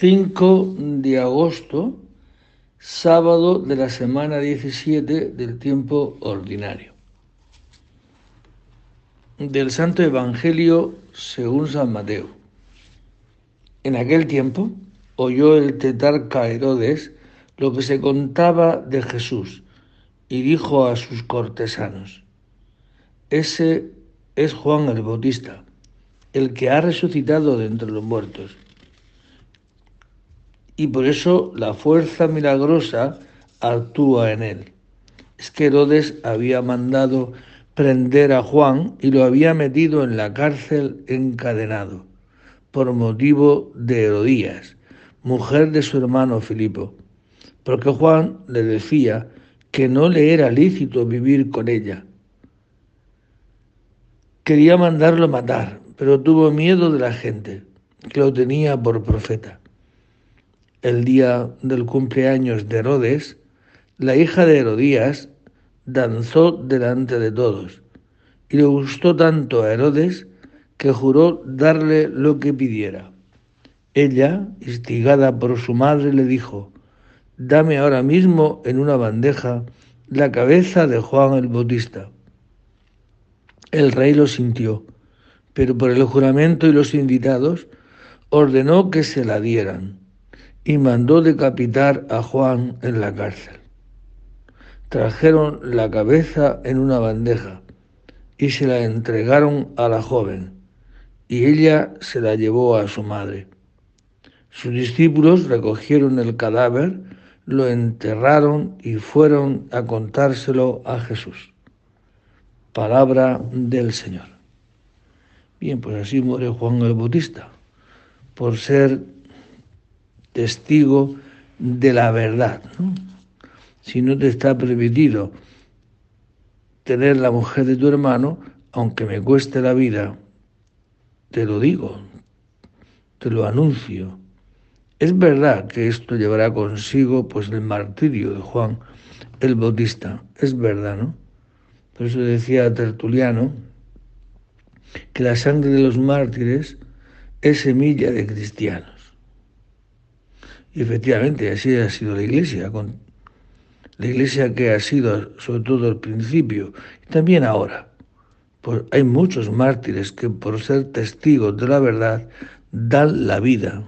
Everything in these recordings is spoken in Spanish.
5 de agosto, sábado de la semana 17 del tiempo ordinario. Del Santo Evangelio según San Mateo. En aquel tiempo oyó el tetarca Herodes lo que se contaba de Jesús y dijo a sus cortesanos, ese es Juan el Bautista, el que ha resucitado de entre los muertos y por eso la fuerza milagrosa actúa en él. Es que Herodes había mandado prender a Juan y lo había metido en la cárcel encadenado por motivo de Herodías, mujer de su hermano Filipo, porque Juan le decía que no le era lícito vivir con ella. Quería mandarlo matar, pero tuvo miedo de la gente, que lo tenía por profeta el día del cumpleaños de Herodes, la hija de Herodías danzó delante de todos y le gustó tanto a Herodes que juró darle lo que pidiera. Ella, instigada por su madre, le dijo, dame ahora mismo en una bandeja la cabeza de Juan el Bautista. El rey lo sintió, pero por el juramento y los invitados ordenó que se la dieran y mandó decapitar a Juan en la cárcel. Trajeron la cabeza en una bandeja y se la entregaron a la joven, y ella se la llevó a su madre. Sus discípulos recogieron el cadáver, lo enterraron y fueron a contárselo a Jesús. Palabra del Señor. Bien, pues así muere Juan el Bautista, por ser testigo de la verdad. Si no te está permitido tener la mujer de tu hermano, aunque me cueste la vida, te lo digo, te lo anuncio. Es verdad que esto llevará consigo pues el martirio de Juan el Bautista, es verdad, ¿no? Por eso decía Tertuliano que la sangre de los mártires es semilla de cristianos. Y efectivamente, así ha sido la Iglesia, con la Iglesia que ha sido sobre todo al principio y también ahora. Pues hay muchos mártires que por ser testigos de la verdad dan la vida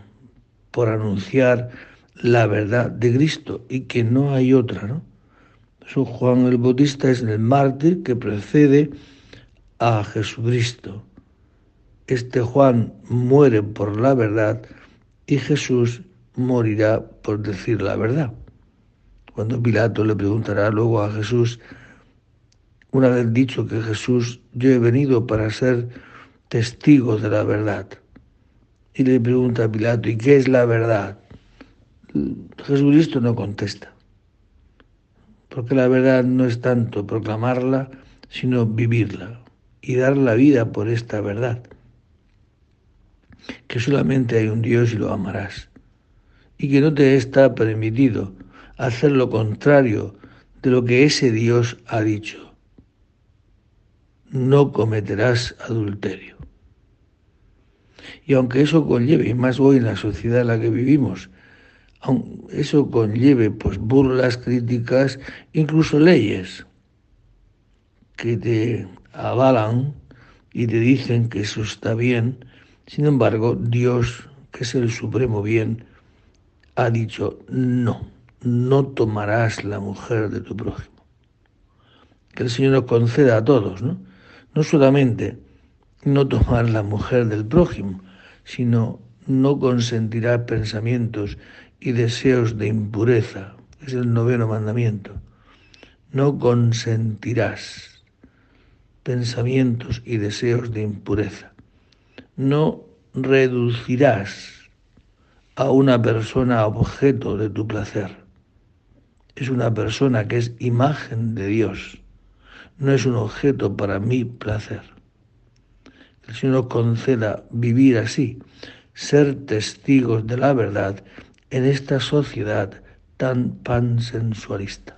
por anunciar la verdad de Cristo y que no hay otra, ¿no? Eso Juan el Bautista es el mártir que precede a Jesucristo. Este Juan muere por la verdad y Jesús morirá por decir la verdad. Cuando Pilato le preguntará luego a Jesús, una vez dicho que Jesús, yo he venido para ser testigo de la verdad. Y le pregunta a Pilato, ¿y qué es la verdad? Jesucristo no contesta, porque la verdad no es tanto proclamarla, sino vivirla y dar la vida por esta verdad, que solamente hay un Dios y lo amarás y que no te está permitido hacer lo contrario de lo que ese Dios ha dicho. No cometerás adulterio. Y aunque eso conlleve, y más hoy en la sociedad en la que vivimos, eso conlleve pues burlas, críticas, incluso leyes que te avalan y te dicen que eso está bien, sin embargo, Dios, que es el supremo bien, ha dicho, no, no tomarás la mujer de tu prójimo. Que el Señor nos conceda a todos, ¿no? No solamente no tomar la mujer del prójimo, sino no consentirá pensamientos y deseos de impureza. Es el noveno mandamiento. No consentirás pensamientos y deseos de impureza. No reducirás a una persona objeto de tu placer. Es una persona que es imagen de Dios, no es un objeto para mi placer. El Señor nos conceda vivir así, ser testigos de la verdad en esta sociedad tan pansensualista.